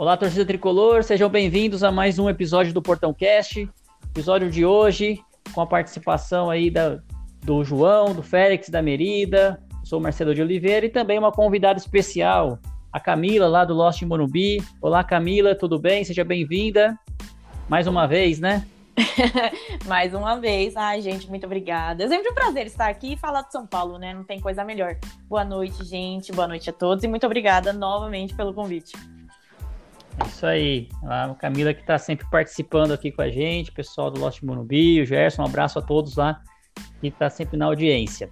Olá, torcida tricolor, sejam bem-vindos a mais um episódio do Portão Cast. Episódio de hoje com a participação aí da, do João, do Félix, da Merida. sou Marcelo de Oliveira e também uma convidada especial, a Camila, lá do Lost Morumbi. Olá, Camila, tudo bem? Seja bem-vinda. Mais uma vez, né? Mais uma vez. Ai, gente, muito obrigada. É sempre um prazer estar aqui e falar de São Paulo, né? Não tem coisa melhor. Boa noite, gente. Boa noite a todos e muito obrigada novamente pelo convite. Isso aí. A Camila que está sempre participando aqui com a gente, o pessoal do Lost Morumbi, o Gerson, um abraço a todos lá que está sempre na audiência.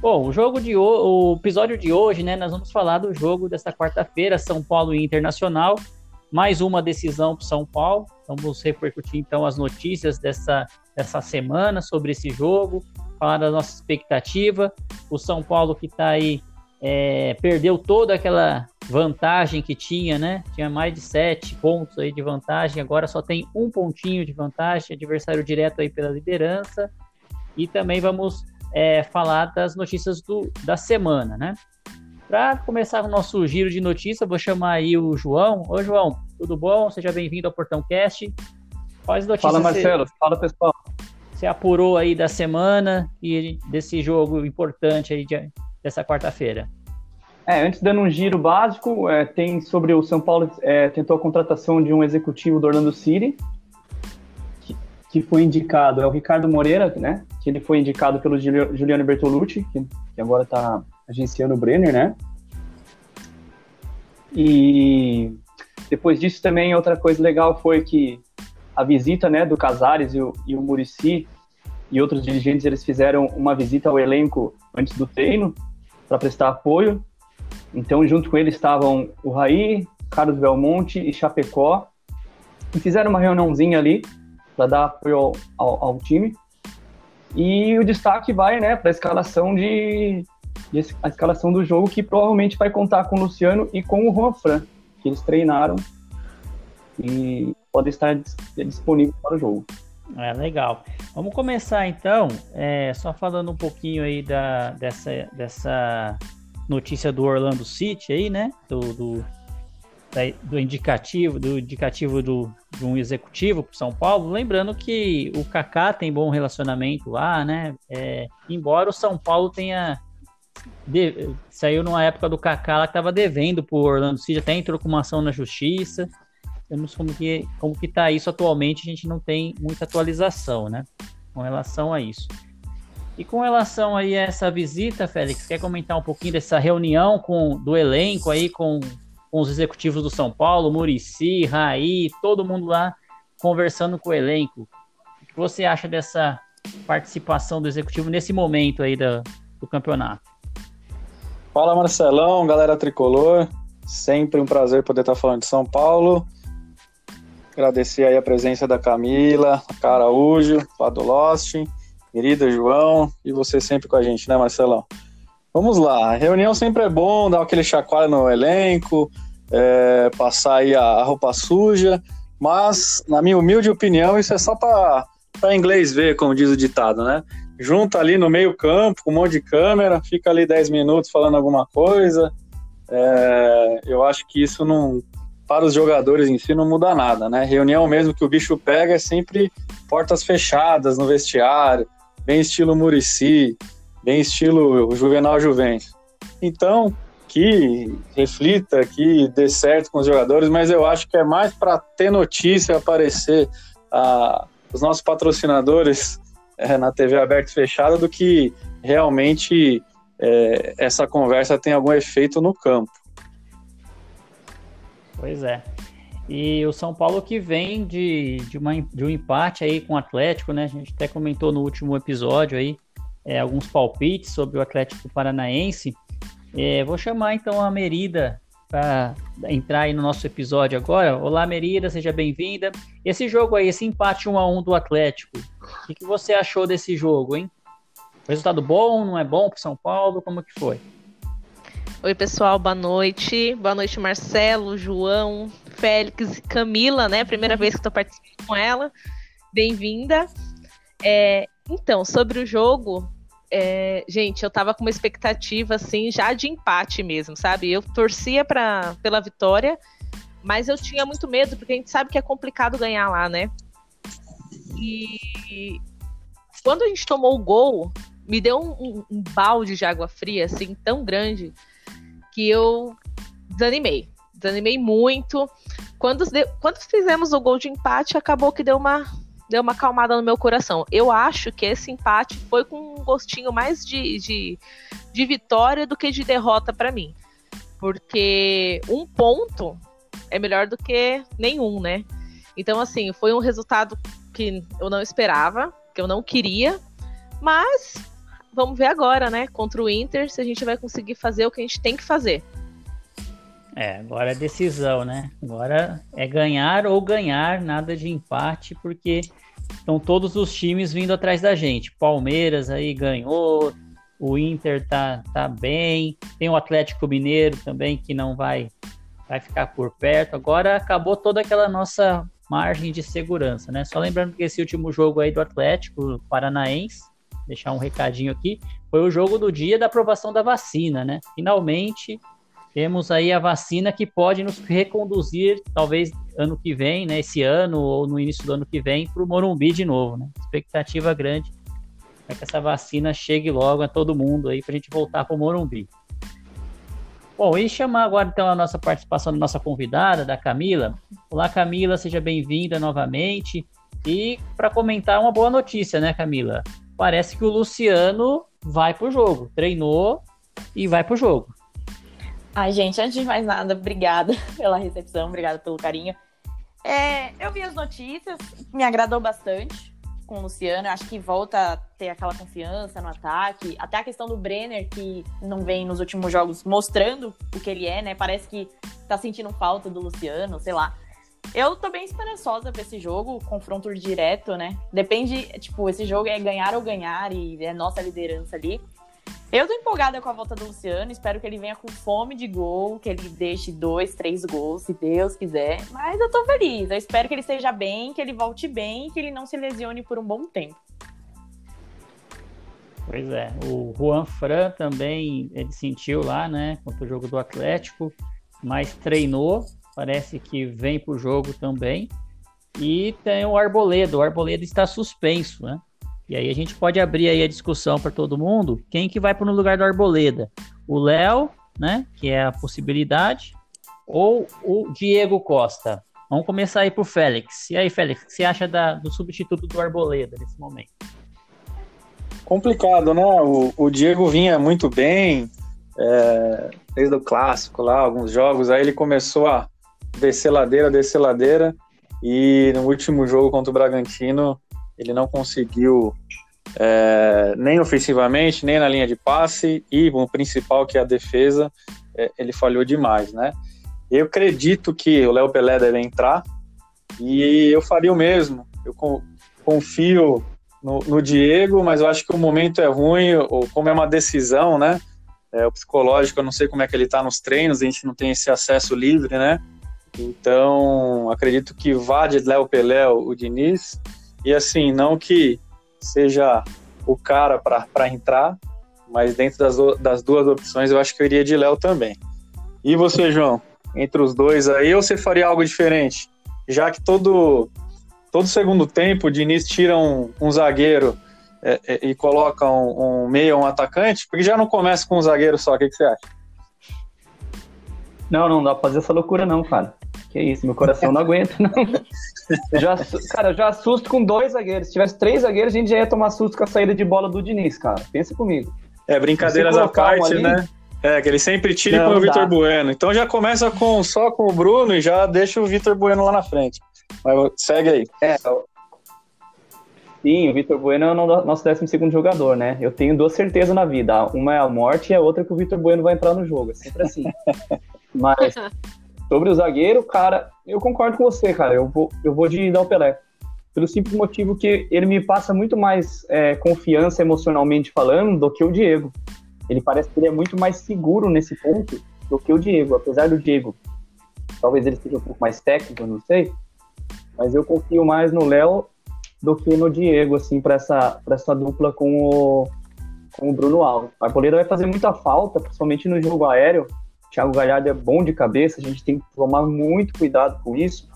Bom, o jogo de o episódio de hoje, né, nós vamos falar do jogo desta quarta-feira, São Paulo Internacional. Mais uma decisão para São Paulo. Vamos repercutir então as notícias dessa, dessa semana sobre esse jogo, falar da nossa expectativa. O São Paulo que está aí é, perdeu toda aquela vantagem que tinha, né? Tinha mais de sete pontos aí de vantagem, agora só tem um pontinho de vantagem, adversário direto aí pela liderança. E também vamos é, falar das notícias do, da semana, né? Para começar o nosso giro de notícias, vou chamar aí o João. Ô, João, tudo bom? Seja bem-vindo ao Portão Cast. Quais notícias Fala, Marcelo. Você, Fala, pessoal. Você apurou aí da semana e desse jogo importante aí de, dessa quarta-feira? É, antes dando um giro básico, é, tem sobre o São Paulo é, tentou a contratação de um executivo do Orlando City, que, que, foi indicado, é o Ricardo Moreira, né? Que ele foi indicado pelo Juliano Bertolucci, que, que agora está agenciando o Brenner, né? E depois disso também outra coisa legal foi que a visita, né, do Casares e o, e o Murici e outros dirigentes eles fizeram uma visita ao elenco antes do treino para prestar apoio então, junto com ele estavam o Raí, Carlos Belmonte e Chapecó, e fizeram uma reuniãozinha ali para dar apoio ao, ao, ao, time. E o destaque vai né, para a escalação de, de, a escalação do jogo, que provavelmente vai contar com o Luciano e com o Juan Fran, que eles treinaram e podem estar disponíveis para o jogo. É legal. Vamos começar então, é, só falando um pouquinho aí da, dessa, dessa notícia do Orlando City aí, né? Do, do, da, do indicativo, do indicativo do, de um executivo para São Paulo. Lembrando que o Kaká tem bom relacionamento lá, né? É, embora o São Paulo tenha de, saiu numa época do Kaká lá que estava devendo para Orlando City, até entrou com uma ação na justiça. Temos como que como que tá isso atualmente, a gente não tem muita atualização, né? Com relação a isso. E com relação aí a essa visita, Félix, quer comentar um pouquinho dessa reunião com do elenco aí com, com os executivos do São Paulo, Murici, Raí, todo mundo lá conversando com o elenco. O que você acha dessa participação do executivo nesse momento aí do, do campeonato? Fala Marcelão, galera tricolor. Sempre um prazer poder estar falando de São Paulo. Agradecer aí a presença da Camila, Caraújo, lá querida João, e você sempre com a gente, né, Marcelão? Vamos lá, reunião sempre é bom, dar aquele chacoalho no elenco, é, passar aí a, a, roupa suja, mas, na minha humilde opinião, isso é só para inglês ver, como diz o ditado, né? Junta ali no meio campo, com um monte de câmera, fica ali 10 minutos falando alguma coisa. É, eu acho que isso não, para os jogadores em si, não muda nada, né? Reunião mesmo que o bicho pega é sempre portas fechadas no vestiário, bem estilo Murici, bem estilo Juvenal Juventus. Então, que reflita, que dê certo com os jogadores, mas eu acho que é mais para ter notícia, aparecer a, os nossos patrocinadores é, na TV aberta e fechada do que realmente é, essa conversa tem algum efeito no campo. Pois é. E o São Paulo que vem de, de, uma, de um empate aí com o Atlético, né? A gente até comentou no último episódio aí é, alguns palpites sobre o Atlético Paranaense. É, vou chamar então a Merida para entrar aí no nosso episódio agora. Olá, Merida, seja bem-vinda. Esse jogo aí, esse empate 1 a 1 do Atlético, o que, que você achou desse jogo, hein? Resultado bom, não é bom para São Paulo? Como que foi? Oi, pessoal, boa noite. Boa noite, Marcelo, João, Félix e Camila, né? Primeira vez que estou participando com ela. Bem-vinda. É, então, sobre o jogo, é, gente, eu tava com uma expectativa, assim, já de empate mesmo, sabe? Eu torcia pra, pela vitória, mas eu tinha muito medo, porque a gente sabe que é complicado ganhar lá, né? E quando a gente tomou o gol, me deu um, um, um balde de água fria, assim, tão grande, que eu desanimei. Desanimei muito. Quando, quando fizemos o gol de empate, acabou que deu uma deu uma acalmada no meu coração. Eu acho que esse empate foi com um gostinho mais de, de, de vitória do que de derrota para mim. Porque um ponto é melhor do que nenhum, né? Então, assim, foi um resultado que eu não esperava, que eu não queria, mas vamos ver agora, né? Contra o Inter, se a gente vai conseguir fazer o que a gente tem que fazer. É, agora é decisão, né? Agora é ganhar ou ganhar, nada de empate, porque estão todos os times vindo atrás da gente. Palmeiras aí ganhou, o Inter tá, tá bem, tem o Atlético Mineiro também que não vai, vai ficar por perto. Agora acabou toda aquela nossa margem de segurança, né? Só lembrando que esse último jogo aí do Atlético Paranaense, deixar um recadinho aqui, foi o jogo do dia da aprovação da vacina, né? Finalmente temos aí a vacina que pode nos reconduzir, talvez ano que vem, né, esse ano ou no início do ano que vem, para o Morumbi de novo, né? Expectativa grande é que essa vacina chegue logo a todo mundo aí para a gente voltar para o Morumbi. Bom, e chamar agora então a nossa participação da nossa convidada, da Camila. Olá, Camila, seja bem-vinda novamente. E para comentar uma boa notícia, né, Camila? Parece que o Luciano vai para o jogo, treinou e vai para o jogo. Ai, gente, antes de mais nada, obrigada pela recepção, obrigada pelo carinho. É, eu vi as notícias, me agradou bastante com o Luciano. Acho que volta a ter aquela confiança no ataque. Até a questão do Brenner, que não vem nos últimos jogos mostrando o que ele é, né? Parece que tá sentindo falta do Luciano, sei lá. Eu tô bem esperançosa pra esse jogo, confronto direto, né? Depende, tipo, esse jogo é ganhar ou ganhar e é nossa liderança ali. Eu tô empolgada com a volta do Luciano, espero que ele venha com fome de gol, que ele deixe dois, três gols, se Deus quiser. Mas eu tô feliz, eu espero que ele esteja bem, que ele volte bem, que ele não se lesione por um bom tempo. Pois é, o Juan Fran também, ele sentiu lá, né, contra o jogo do Atlético, mas treinou, parece que vem pro jogo também. E tem o Arboledo, o Arboledo está suspenso, né? E aí a gente pode abrir aí a discussão para todo mundo. Quem que vai para no lugar do Arboleda? O Léo, né? Que é a possibilidade, ou o Diego Costa? Vamos começar aí por Félix. E aí, Félix, o que você acha da, do substituto do Arboleda nesse momento? Complicado, né? O, o Diego vinha muito bem, é, desde o clássico lá, alguns jogos, aí ele começou a descer ladeira, descer ladeira, e no último jogo contra o Bragantino ele não conseguiu é, nem ofensivamente, nem na linha de passe, e o principal, que é a defesa, é, ele falhou demais, né? Eu acredito que o Léo Pelé deve entrar, e eu faria o mesmo. Eu confio no, no, Diego, mas eu acho que o momento é ruim, ou como é uma decisão, né? É, o psicológico, eu não sei como é que ele está nos treinos, a gente não tem esse acesso livre, né? Então, acredito que vá de Léo Pelé o, Diniz, e assim, não que seja o cara para entrar, mas dentro das, das duas opções eu acho que eu iria de Léo também. E você, João? Entre os dois aí, ou você faria algo diferente? Já que todo, todo segundo tempo o Diniz tira um, um zagueiro é, é, e coloca um, um meia, um atacante, porque já não começa com um zagueiro só, o que, que você acha? Não, não dá pra fazer essa loucura não, cara. Que isso, meu coração não aguenta, não. Eu já, cara, eu já assusto com dois zagueiros. Se tivesse três zagueiros, a gente já ia tomar susto com a saída de bola do Diniz, cara. Pensa comigo. É, brincadeiras à parte, um né? É, que ele sempre tira e põe o Vitor Bueno. Então já começa com só com o Bruno e já deixa o Vitor Bueno lá na frente. Mas segue aí. É, Sim, o Vitor Bueno é o nosso 12 jogador, né? Eu tenho duas certezas na vida. Uma é a morte e a outra é que o Vitor Bueno vai entrar no jogo. É sempre assim. Mas sobre o zagueiro, cara, eu concordo com você, cara. Eu vou, eu vou de Del Pelé. Pelo simples motivo que ele me passa muito mais é, confiança emocionalmente falando do que o Diego. Ele parece que ele é muito mais seguro nesse ponto do que o Diego. Apesar do Diego, talvez ele seja um pouco mais técnico, não sei. Mas eu confio mais no Léo do que no Diego, assim, para essa, essa dupla com o, com o Bruno Alves. A Arboleda vai fazer muita falta, principalmente no jogo aéreo. O Thiago Galhardo é bom de cabeça, a gente tem que tomar muito cuidado com isso.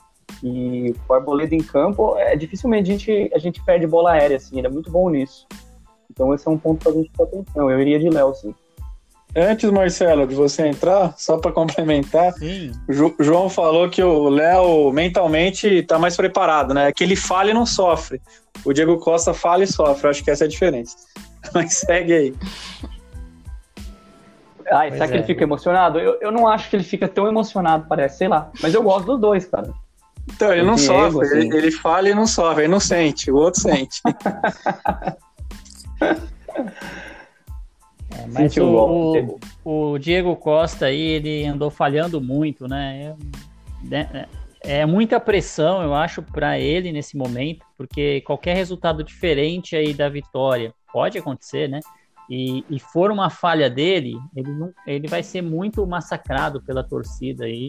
E o Arboleda em campo, é dificilmente a gente, a gente perde bola aérea, assim, ele é muito bom nisso. Então esse é um ponto para a gente ter atenção. Eu iria de Léo, sim. Antes, Marcelo, de você entrar, só para complementar, o João falou que o Léo mentalmente está mais preparado, né? Que ele falha e não sofre. O Diego Costa falha e sofre. Acho que essa é a diferença. Mas segue aí. Ah, será é. que ele fica emocionado? Eu, eu não acho que ele fica tão emocionado, parece, sei lá. Mas eu gosto dos dois, cara. Então, ele o não Diego, sofre, assim. ele, ele falha e não sofre, ele não sente, o outro sente. É, mas o, o, o, Diego Costa aí, ele andou falhando muito, né? É, é, é muita pressão, eu acho, para ele nesse momento, porque qualquer resultado diferente aí da vitória pode acontecer, né? E, e for uma falha dele, ele, não, ele vai ser muito massacrado pela torcida aí,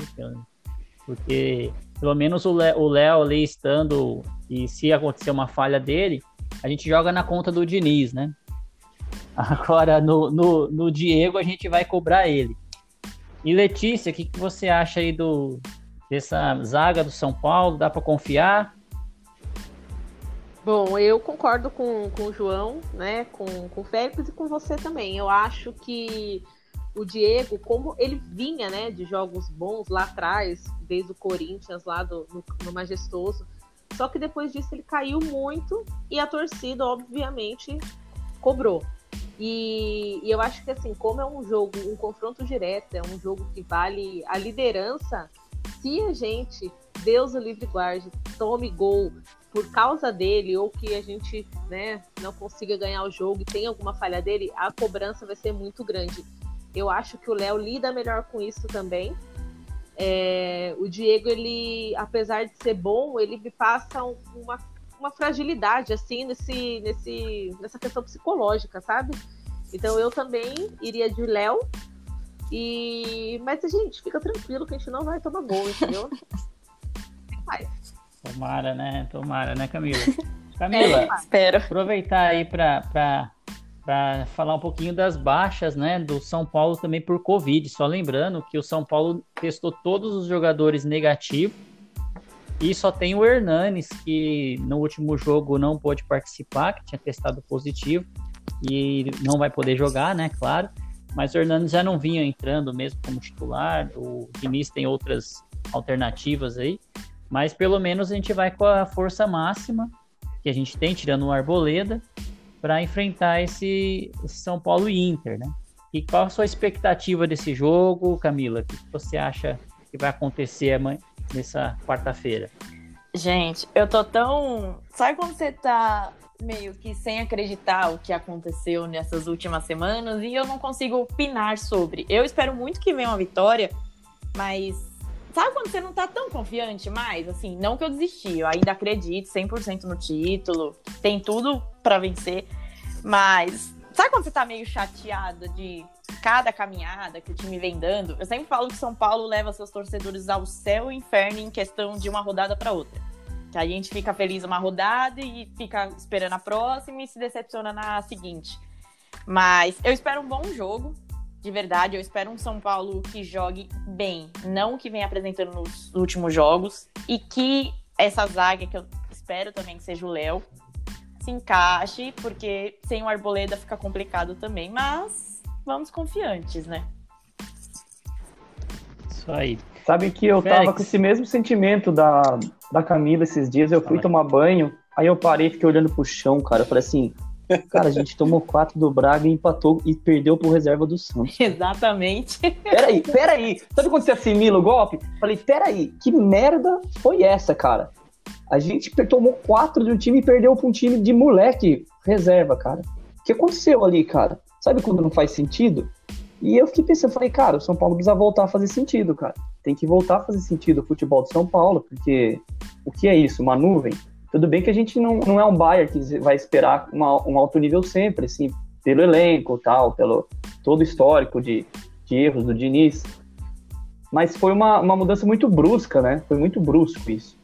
porque pelo menos o Léo ali estando, e se acontecer uma falha dele, a gente joga na conta do Diniz, né? Agora, no, no, no Diego, a gente vai cobrar ele. E Letícia, o que, que você acha aí do, dessa zaga do São Paulo? Dá para confiar? Bom, eu concordo com, com o João, né? Com, com o Félix e com você também. Eu acho que o Diego, como ele vinha, né, de jogos bons lá atrás, desde o Corinthians, lá do, no, no Majestoso, só que depois disso ele caiu muito e a torcida, obviamente, cobrou. E, e, eu acho que assim, como é um jogo, um confronto direto, é um jogo que vale a liderança, se a gente, Deus o livre guarde, tome gol por causa dele, ou que a gente né, não consiga ganhar o jogo e tem alguma falha dele, a cobrança vai ser muito grande. Eu acho que o Léo lida melhor com isso também. É, o Diego, ele, apesar de ser bom, ele me passa uma uma fragilidade, assim, nesse, nesse, nessa questão psicológica, sabe? Então eu também iria de Léo. E... Mas, gente, fica tranquilo que a gente não vai tomar gol, entendeu? Vai. Tomara, né? Tomara, né, Camila? Camila, é, espero. aproveitar aí para para falar um pouquinho das baixas, né, do São Paulo também por Covid. Só lembrando que o São Paulo testou todos os jogadores negativos e só tem o Hernanes, que no último jogo não pôde participar, que tinha testado positivo, e não vai poder jogar, né? Claro. Mas o Hernanes já não vinha entrando mesmo como titular. O Diniz tem outras alternativas aí. Mas pelo menos a gente vai com a força máxima que a gente tem, tirando o Arboleda, para enfrentar esse, São Paulo e Inter, né? E qual a sua expectativa desse jogo, Camila? O que você acha que vai acontecer amanhã? nessa quarta-feira? Gente, eu tô tão. Sabe quando você tá meio que sem acreditar o que aconteceu nessas últimas semanas e eu não consigo opinar sobre? Eu espero muito que venha uma vitória, mas sabe quando você não tá tão confiante mais? Assim, não que eu desisti, eu ainda acredito 100% no título, tem tudo para vencer, mas sabe quando você tá meio chateada de cada caminhada que o time vem dando, eu sempre falo que São Paulo leva seus torcedores ao céu e inferno em questão de uma rodada para outra. Que a gente fica feliz uma rodada e fica esperando a próxima e se decepciona na seguinte. Mas eu espero um bom jogo, de verdade. Eu espero um São Paulo que jogue bem, não que venha apresentando nos últimos jogos. E que essa zaga, que eu espero também que seja o Léo, se encaixe, porque sem o Arboleda fica complicado também. Mas vamos confiantes, né? Isso aí. Sabe que eu Félix. tava com esse mesmo sentimento da, da Camila esses dias. Eu fui Fala. tomar banho, aí eu parei e fiquei olhando pro chão, cara. Eu falei assim, cara, a gente tomou quatro do Braga e empatou e perdeu pro reserva do Santos. Exatamente. Peraí, peraí. Sabe quando você assimila o golpe? Falei, peraí, que merda foi essa, cara? A gente tomou quatro de um time e perdeu pra um time de moleque reserva, cara. O que aconteceu ali, cara? Sabe quando não faz sentido? E eu fiquei pensando, falei, cara, o São Paulo precisa voltar a fazer sentido, cara. Tem que voltar a fazer sentido o futebol de São Paulo, porque o que é isso? Uma nuvem? Tudo bem que a gente não, não é um Bayern que vai esperar uma- um alto nível sempre, assim, pelo elenco tal, pelo todo o histórico de, de erros do Diniz. Mas foi uma, uma mudança muito brusca, né? Foi muito brusco isso.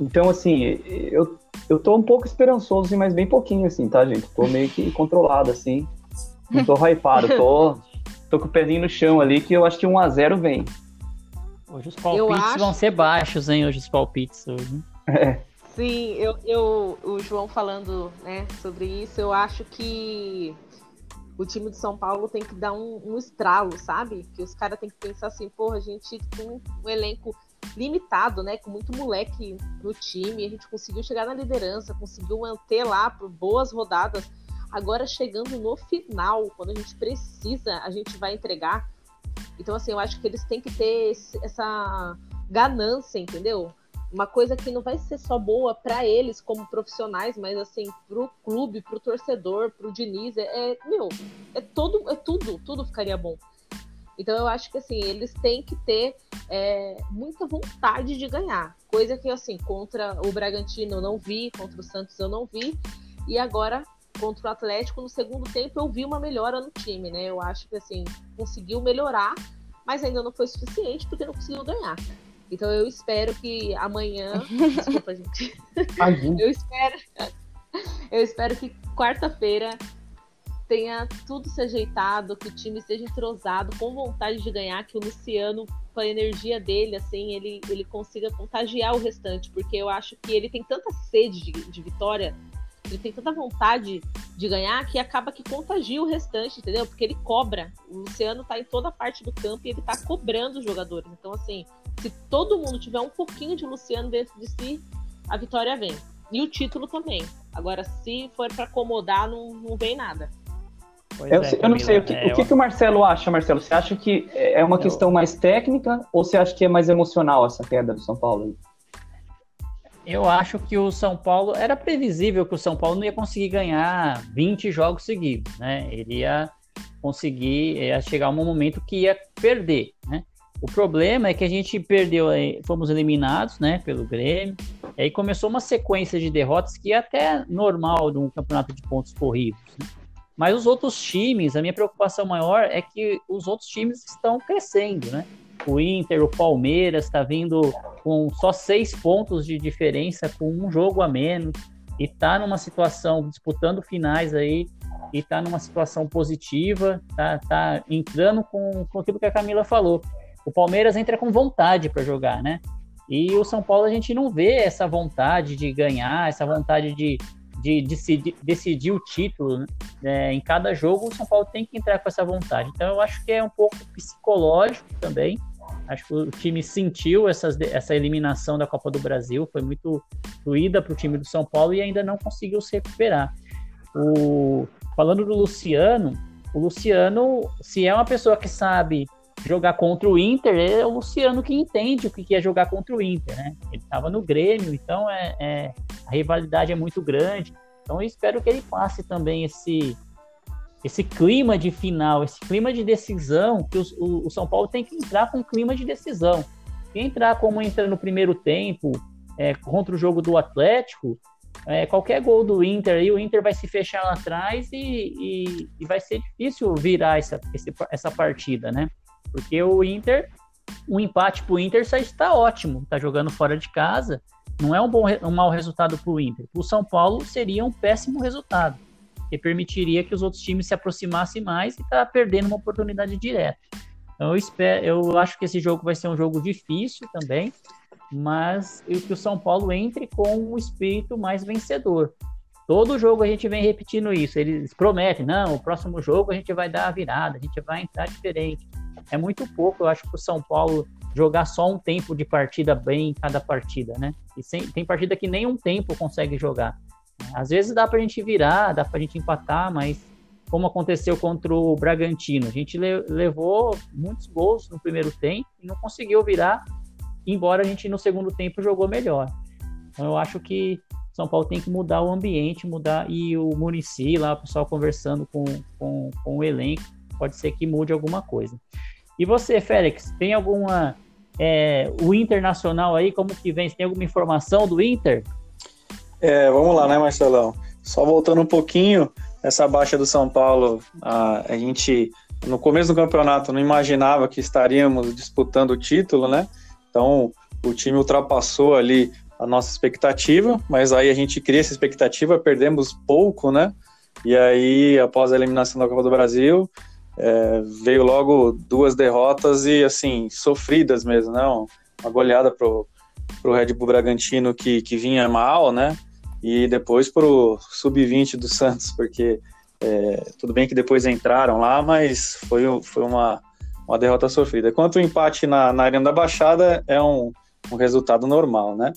Então, assim, eu, eu tô um pouco esperançoso, assim, mas bem pouquinho, assim, tá, gente? Tô meio que controlado, assim. Não tô hypado, tô, tô com o pezinho no chão ali, que eu acho que 1x0 vem. Hoje os palpites acho- vão ser baixos, hein? Hoje os palpites. Hoje. Sim, eu, eu, o João falando né, sobre isso, eu acho que o time de São Paulo tem que dar um, um estralo, sabe? Que os caras têm que pensar assim, porra, a gente tem um elenco limitado, né? Com muito moleque no time, a gente conseguiu chegar na liderança, conseguiu manter lá por boas rodadas. Agora chegando no final, quando a gente precisa, a gente vai entregar. Então, assim, eu acho que eles têm que ter esse- essa ganância, entendeu? Uma coisa que não vai ser só boa para eles como profissionais, mas assim, pro clube, pro torcedor, pro Diniz, é, é, meu, é todo, é tudo, tudo ficaria bom. Então eu acho que assim, eles têm que ter é, muita vontade de ganhar. Coisa que assim, contra o Bragantino eu não vi, contra o Santos eu não vi. E agora, contra o Atlético, no segundo tempo, eu vi uma melhora no time, né? Eu acho que assim, conseguiu melhorar, mas ainda não foi suficiente porque não conseguiu ganhar. Então eu espero que amanhã. Desculpa, gente. Eu espero. Eu espero que quarta-feira tenha tudo se ajeitado, que o time esteja entrosado, com vontade de ganhar, que o Luciano, com a energia dele, assim, ele, ele consiga contagiar o restante, porque eu acho que ele tem tanta sede de, de vitória, ele tem tanta vontade de ganhar, que acaba que contagia o restante, entendeu? Porque ele cobra. O Luciano tá em toda parte do campo e ele tá cobrando os jogadores. Então, assim, se todo mundo tiver um pouquinho de Luciano dentro de si, a vitória vem. E o título também. Agora, se for para acomodar, não, não vem nada. Pois Eu, é, eu não sei, o que, Camila, o que, que o Marcelo acha, Marcelo? Você acha que é uma Eu- questão mais técnica ou você acha que é mais emocional essa queda do São Paulo? aí? Eu acho que o São Paulo era previsível que o São Paulo não ia conseguir ganhar 20 jogos seguidos, né? Ele ia conseguir, ia chegar um momento que ia perder, né? O problema é que a gente perdeu, eh, fomos eliminados, né, pelo Grêmio. E aí começou uma sequência de derrotas que é até normal de um campeonato de pontos corridos. né? Mas os outros times, a minha preocupação maior é que os outros times estão crescendo, né? O Inter, o Palmeiras está vindo com só seis pontos de diferença, com um jogo a menos, e tá numa situação, disputando finais aí, e tá numa situação positiva, tá, tá entrando com, com aquilo que a Camila falou. O Palmeiras entra com vontade para jogar, né? E o São Paulo a gente não vê essa vontade de ganhar, essa vontade de, de decidir, decidir o título. Né? É, em cada jogo o São Paulo tem que entrar com essa vontade. Então eu acho que é um pouco psicológico também. Acho que o time sentiu essas, essa eliminação da Copa do Brasil, foi muito doída para o time do São Paulo e ainda não conseguiu se recuperar. O, falando do Luciano, o Luciano, se é uma pessoa que sabe jogar contra o Inter, é o Luciano que entende o que é jogar contra o Inter, né? Ele estava no Grêmio, então é, é, a rivalidade é muito grande. Então eu espero que ele passe também esse esse clima de final, esse clima de decisão, que o, o, São Paulo tem que entrar com clima de decisão. E entrar como entra no primeiro tempo, é, contra o jogo do Atlético, é, qualquer gol do Inter aí, o Inter vai se fechar lá atrás e, e, e vai ser difícil virar essa, esse, essa partida, né? Porque o Inter, um empate pro Inter já está ótimo, tá jogando fora de casa, não é um, bom, um mau resultado pro Inter. O São Paulo seria um péssimo resultado que permitiria que os outros times se aproximassem mais e tá perdendo uma oportunidade direta. Então eu espero, eu acho que esse jogo vai ser um jogo difícil também, mas que o São Paulo entre com o espírito mais vencedor. Todo jogo a gente vem repetindo isso. Eles prometem, não, o próximo jogo a gente vai dar a virada, a gente vai entrar diferente. É muito pouco, eu acho que o São Paulo jogar só um tempo de partida bem em cada partida, né? E sem, tem partida que nem um tempo consegue jogar. Às vezes dá pra gente virar, dá pra gente empatar, mas como aconteceu contra o Bragantino, a gente le levou muitos gols no primeiro tempo e não conseguiu virar, embora a gente no segundo tempo jogou melhor. Então eu acho que São Paulo tem que mudar o ambiente, mudar e o Murici lá, o pessoal conversando com, com, com o elenco, pode ser que mude alguma coisa. E você, Félix, tem alguma. É, o Internacional aí, como que vem? Você tem alguma informação do Inter? É, vamos lá, né, Marcelão? Só voltando um pouquinho, essa baixa do São Paulo, a, a gente, no começo do campeonato, não imaginava que estaríamos disputando o título, né? Então, o time ultrapassou ali a nossa expectativa, mas aí a gente cria essa expectativa, perdemos pouco, né? E aí, após a eliminação da Copa do Brasil, é, veio logo duas derrotas e assim sofridas mesmo, né? Uma goleada pro pro Red Bull Bragantino que, que vinha mal, né? E depois pro sub-20 do Santos, porque é, tudo bem que depois entraram lá, mas foi, foi uma, uma derrota sofrida. Quanto o empate na, na Arena da Baixada é um, um resultado normal, né?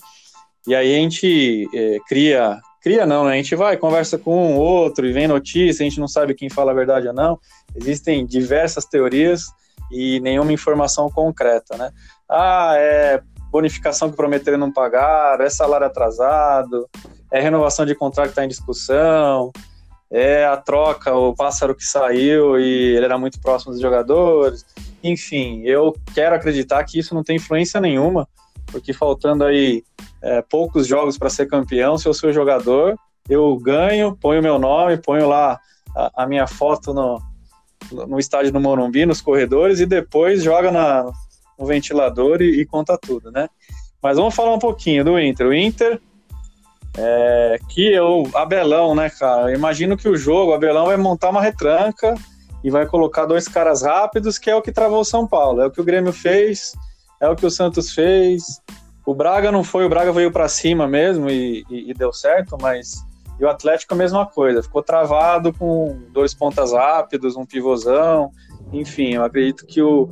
E aí a gente é, cria Cria não, né? A gente vai, conversa com um outro e vem notícia, a gente não sabe quem fala a verdade ou não. Existem diversas teorias e nenhuma informação concreta, né? Ah, é bonificação que prometeram não pagar, é salário atrasado, é renovação de contrato que está em discussão, é a troca, o pássaro que saiu e ele era muito próximo dos jogadores. Enfim, eu quero acreditar que isso não tem influência nenhuma, porque faltando aí é, poucos jogos para ser campeão, se eu sou jogador, eu ganho, ponho meu nome, ponho lá a, a minha foto no, no estádio do Morumbi, nos corredores, e depois joga na, no ventilador e, e, conta tudo, né? Mas vamos falar um pouquinho do Inter. O Inter, é, que eu, Abelão, né, cara? Imagino que o jogo, o Abelão vai montar uma retranca e vai colocar dois caras rápidos, que é o que travou o São Paulo. É o que o Grêmio fez, é o que o Santos fez, o Braga não foi, o Braga veio para cima mesmo e, e, e, deu certo, mas e o Atlético a mesma coisa, ficou travado com dois pontas rápidos, um pivôzão, enfim, eu acredito que o,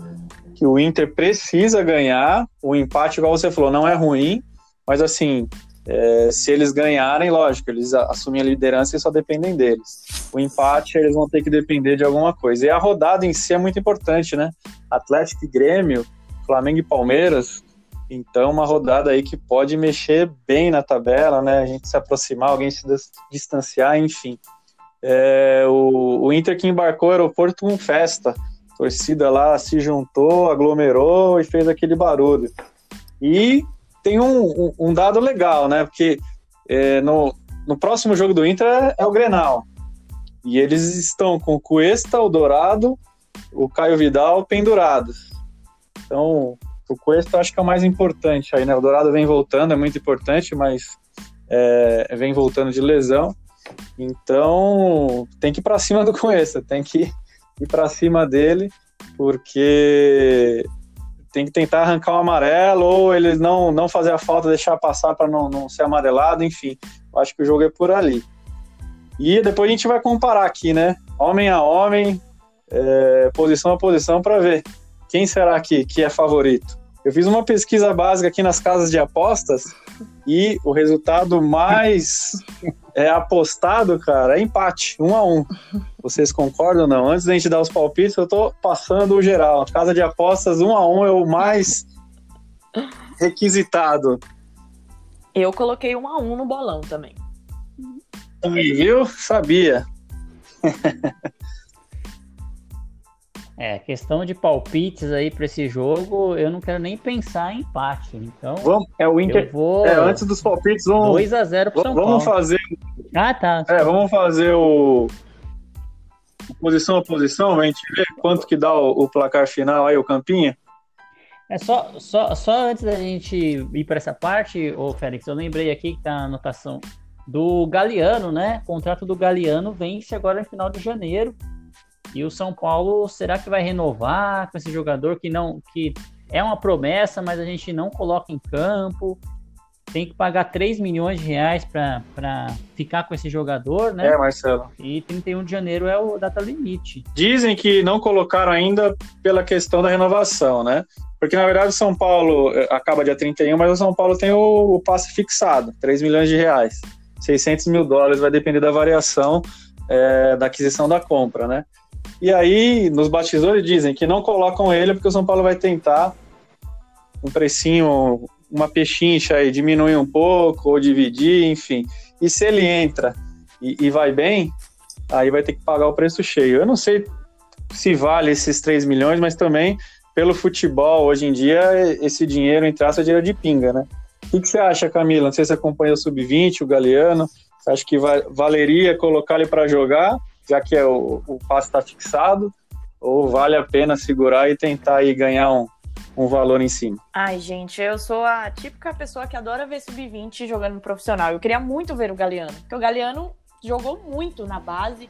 que o Inter precisa ganhar, o empate, igual você falou, não é ruim, mas assim, é, se eles ganharem, lógico, eles assumem a liderança e só dependem deles. O empate, eles vão ter que depender de alguma coisa. E a rodada em si é muito importante, né? Atlético e Grêmio, Flamengo e Palmeiras, então, uma rodada aí que pode mexer bem na tabela, né? A gente se aproximar, alguém se distanciar, enfim. É, o, o Inter que embarcou o aeroporto com festa. A torcida lá se juntou, aglomerou e fez aquele barulho. E tem um, um, dado legal, né? Porque é, no, no próximo jogo do Inter é, é, o Grenal. E eles estão com o Cuesta, o Dourado, o Caio Vidal pendurados. Então, o Cuesta acho que é o mais importante aí, né? O Dourado vem voltando, é muito importante, mas é, vem voltando de lesão. Então tem que ir para cima do Cuesta, tem que ir para cima dele, porque tem que tentar arrancar o amarelo ou eles não, não fazer a falta, deixar passar para não, não ser amarelado, enfim. Acho que o jogo é por ali. E depois a gente vai comparar aqui, né? Homem a homem, é, posição a posição, para ver quem será que, que é favorito. Eu fiz uma pesquisa básica aqui nas casas de apostas e o resultado mais é, apostado, cara, é empate, um a um. Vocês concordam ou não? Antes da gente dar os palpites, eu tô passando o geral. Casa de apostas, um a um é o mais requisitado. Eu coloquei um a um no bolão também. Aí, viu? Sabia. É, questão de palpites aí para esse jogo, eu não quero nem pensar em empate. Então, vamos, é o Inter. Vou... É, antes dos palpites, vamos 2 a 0 pro São vamos Paulo. fazer. Ah, tá. É, vamos fazer o posição a posição, a gente ver quanto que dá o, o placar final aí, o Campinha. É só, só, só antes da gente ir para essa parte, ô Félix, eu lembrei aqui que tá a anotação do Galeano, né? O contrato do Galeano vence agora no final de janeiro. E o São Paulo, será que vai renovar com esse jogador que não que é uma promessa, mas a gente não coloca em campo? Tem que pagar 3 milhões de reais para ficar com esse jogador, né? É, Marcelo. E 31 de janeiro é o data limite. Dizem que não colocaram ainda pela questão da renovação, né? Porque, na verdade, o São Paulo eh, acaba dia 31, mas o São Paulo tem o, o passe fixado, 3 milhões de reais. 600 mil dólares, vai depender da variação é, da aquisição da compra, né? E aí, nos bastidores dizem que não colocam ele porque o São Paulo vai tentar um precinho, uma pechincha aí, diminuir um pouco ou dividir, enfim. E se ele entra e, e vai bem, aí vai ter que pagar o preço cheio. Eu não sei se vale esses 3 milhões, mas também pelo futebol, hoje em dia, esse dinheiro, entre aspas, é dinheiro de pinga, né? O que, você acha, Camila? Não sei se acompanha o Sub-20, o Galeano. Acha que valeria colocar ele para jogar, já que é o, o passe está fixado? Ou vale a pena segurar e tentar aí ganhar um, um valor em cima? Ai, gente, eu sou a típica pessoa que adora ver Sub-20 jogando no profissional. Eu queria muito ver o Galeano, porque o Galeano jogou muito na base.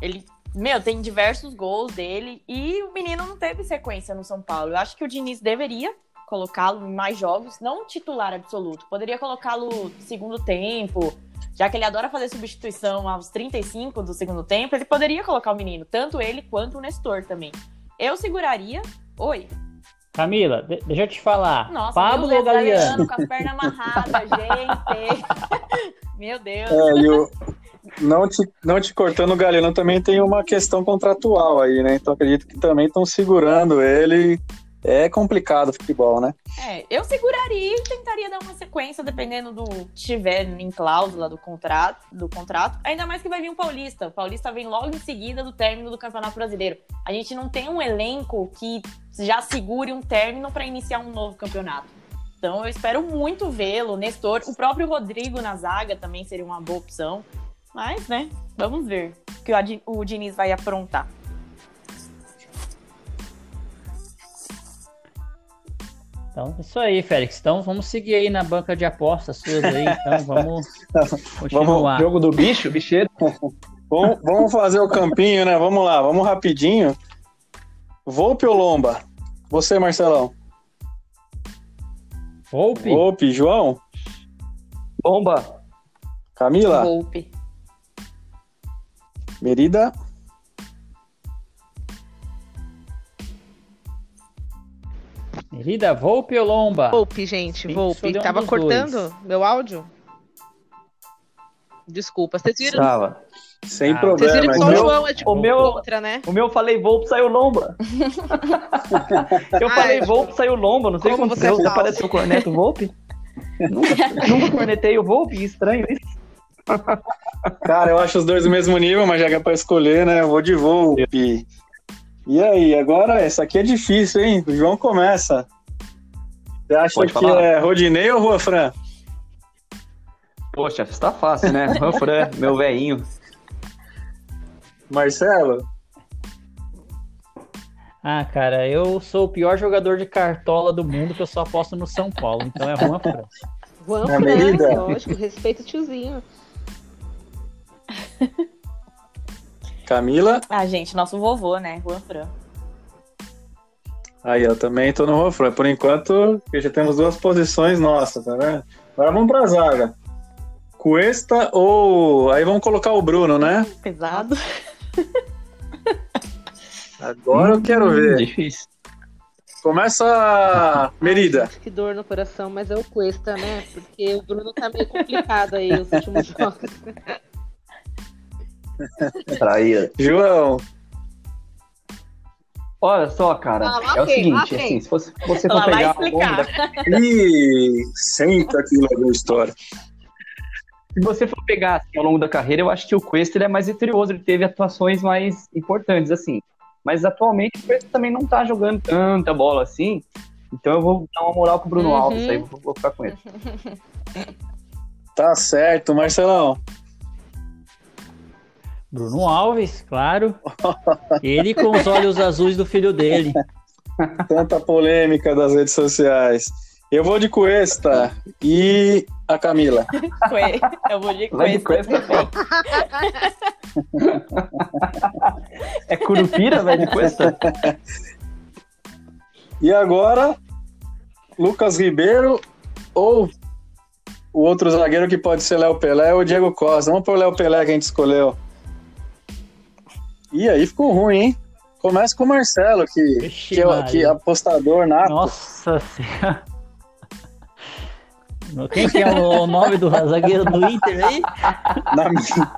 Ele meu, tem diversos gols dele e o menino não teve sequência no São Paulo. Eu acho que o Diniz deveria colocá-lo em mais jogos, não titular absoluto. Poderia colocá-lo segundo tempo, já que ele adora fazer substituição aos 35 do segundo tempo, ele poderia colocar o menino, tanto ele quanto o Nestor também. Eu seguraria. Oi. Camila, deixa eu te falar. Nossa, Pablo meu ou Galeano? com as pernas amarradas, gente. meu Deus. É, não te, não te cortando o Galeno também tem uma questão contratual aí, né? Então acredito que também estão segurando ele. É complicado o futebol, né? É, eu seguraria e tentaria dar uma sequência, dependendo do que tiver em cláusula do contrato, do contrato. Ainda mais que vai vir um Paulista. O Paulista vem logo em seguida do término do Campeonato Brasileiro. A gente não tem um elenco que já segure um término para iniciar um novo campeonato. Então eu espero muito vê-lo, Nestor. O próprio Rodrigo na zaga também seria uma boa opção. Mas, né, vamos ver o que o Diniz vai aprontar. Então, isso aí, Félix. Então, vamos seguir aí na banca de apostas suas aí. Então, vamos continuar. Vamos, jogo do bicho, bicheiro. vamos, vamos fazer o campinho, né? Vamos lá, vamos rapidinho. Volpe ou Lomba? Você, Marcelão? Volpe? Volpe, João? Bomba. Camila? Volpe. Merida. Merida, Volpe ou Lomba? Volpe, gente, que Volpe. um Tava cortando dois. meu áudio? Desculpa, vocês viram? Tava. Sem Ah, Vocês viram problema. que só o meu- João é tipo o meu- contra, né? O meu eu falei Volpe, saiu Lomba. eu Ah, falei é, Volpe, saiu Lomba. Não sei Como como você é. Você falso. parece o corneto Volpe? nunca, nunca cornetei o Volpe, estranho isso. Cara, eu acho os dois do mesmo nível, mas já que é pra escolher, né? Eu vou de Volpe. E aí, agora essa aqui é difícil, hein? O João começa. Você acha Pode que falar. é Rodinei ou Rua Fran? Poxa, isso tá fácil, né? Ranfran, meu velhinho. Marcelo? Ah, cara, eu sou o pior jogador de cartola do mundo que eu só aposto no São Paulo. Então é Juan Fran. Juan. Fran, lógico, respeita o tiozinho. Camila? Ah, gente, nosso vovô, né? Juan Fran. Aí, eu também tô no Rua Fran. Por enquanto, já temos duas posições nossas, tá vendo? Agora vamos pra zaga. Cuesta ou. Aí vamos colocar o Bruno, né? Pesado. Agora eu quero ver. Difícil. Começa Merida. Que dor no coração, mas é o Cuesta, né? Porque o Bruno tá meio complicado aí os últimos jogos. Traíra. João. Olha só, cara. Ah, é o seguinte, vem. assim, se você, você for Ela pegar ao longo da explicar. Ih, senta aqui logo a história. Se você for pegar assim, ao longo da carreira, eu acho que o Cuesta ele é mais vitorioso, ele teve atuações mais importantes, assim. Mas atualmente o Cuesta também não tá jogando tanta bola assim. Então eu vou dar uma moral pro Bruno Uhum. Alves aí, vou, vou ficar com ele. Tá certo, Marcelão. Bruno Alves, claro. Ele com os olhos azuis do filho dele. Tanta polêmica das redes sociais. Eu vou de Cuesta e a Camila. Eu vou de Vai de Cuesta. Cuesta. é Curupira, velho, de Cuesta? E agora, Lucas Ribeiro ou o outro zagueiro que pode ser Léo Pelé ou Diego Costa. Vamos pro Léo Pelé que a gente escolheu. E aí ficou ruim, hein? Começa com o Marcelo, que, Vixe, que, é, que apostador nato. Nossa senhora. Quem que é o nome do zagueiro do Inter aí? Na, minha,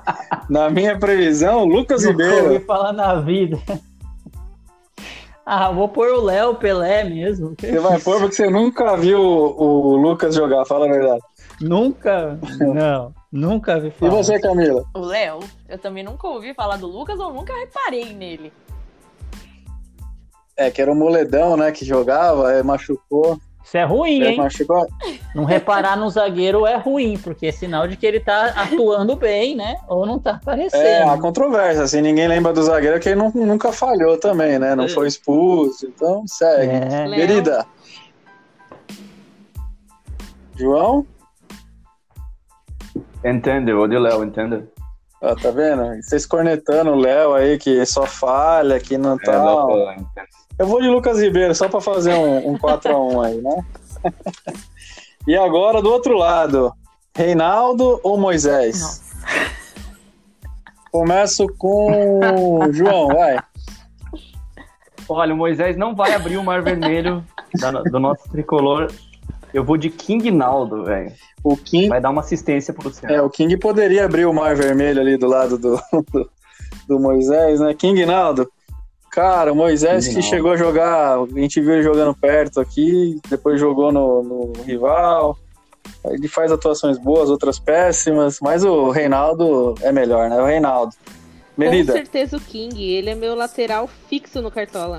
na minha previsão, Lucas Ribeiro. falar na vida. Ah, vou pôr o Léo Pelé mesmo. Você vai pôr porque você nunca viu o, o Lucas jogar, fala a verdade. Nunca, não, nunca vi E falar. você, Camila? O Léo, eu também nunca ouvi falar do Lucas ou nunca reparei nele. É, que era o Moledão, né, que jogava, é, machucou. Isso é ruim, É, hein? machucou. Não reparar no zagueiro é ruim, porque é sinal de que ele tá atuando bem, né? Ou não tá aparecendo. É, a controvérsia, assim, ninguém lembra do zagueiro que ele não- nunca falhou também, né? Não foi expulso, então segue. É. Léo. Querida. João? Entende, vou de Léo, entende? Ó, tá vendo? Vocês cornetando o Léo aí, que só falha, que não É, tá. Léo, entende. Eu vou de Lucas Ribeiro, só pra fazer um, um 4x1 aí, né? e agora, do outro lado, Reinaldo ou Moisés? Nossa. Começo com o João, vai. Olha, o Moisés não vai abrir o mar vermelho da- do nosso tricolor. Eu vou de King Naldo, velho. O King, Vai dar uma assistência pro Luciano. é, o King poderia abrir o mar vermelho ali do lado do, do, do Moisés, né? King Naldo. Cara, o Moisés King que Naldo. chegou a jogar, a gente viu ele jogando perto aqui, depois jogou no, no rival. Ele faz atuações boas, outras péssimas, mas o Reinaldo é melhor, né? O Reinaldo. Com Merida, certeza o King, ele é meu lateral fixo no Cartola.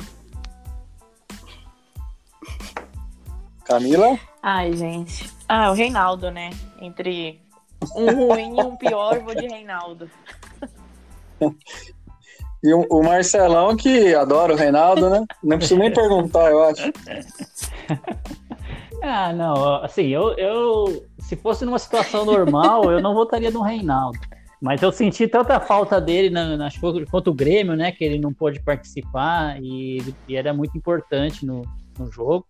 Camila, Ai, gente. Ah, o Reinaldo, né? Entre um ruim e um pior, eu vou de Reinaldo. e o, Marcelão que adora o Reinaldo, né? Não preciso nem perguntar, eu acho. Ah, não, assim, eu, eu se fosse numa situação normal, eu não votaria no Reinaldo. Mas eu senti tanta falta dele na, na, contra o Grêmio, né? Que ele não pôde participar e, e era muito importante no, no jogo.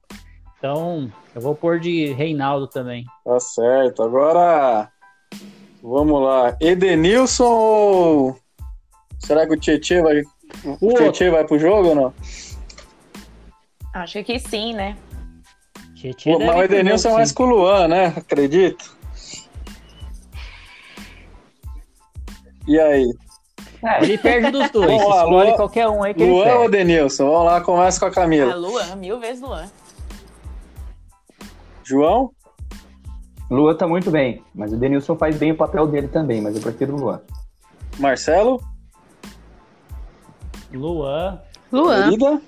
Então, eu vou pôr de Reinaldo também. Tá certo. Agora, vamos lá. Edenilson ou... Será que o Tietchan vai, o O Tietchan vai pro jogo ou não? Acho que sim, né? Tietchan Pô, mas o Edenilson é mais com o Luan, né? Acredito. E aí? Ele perde dos dois. Vamos lá, Escolhe Luan- qualquer um aí que ele Luan ou. Edenilson? Vamos lá, começa com a Ah, Camila. Luan, mil vezes Luan. João? Luan tá muito bem, mas o Denilson faz bem o papel dele também, mas eu prefiro o Luan. Marcelo? Luan. Luan. Merida?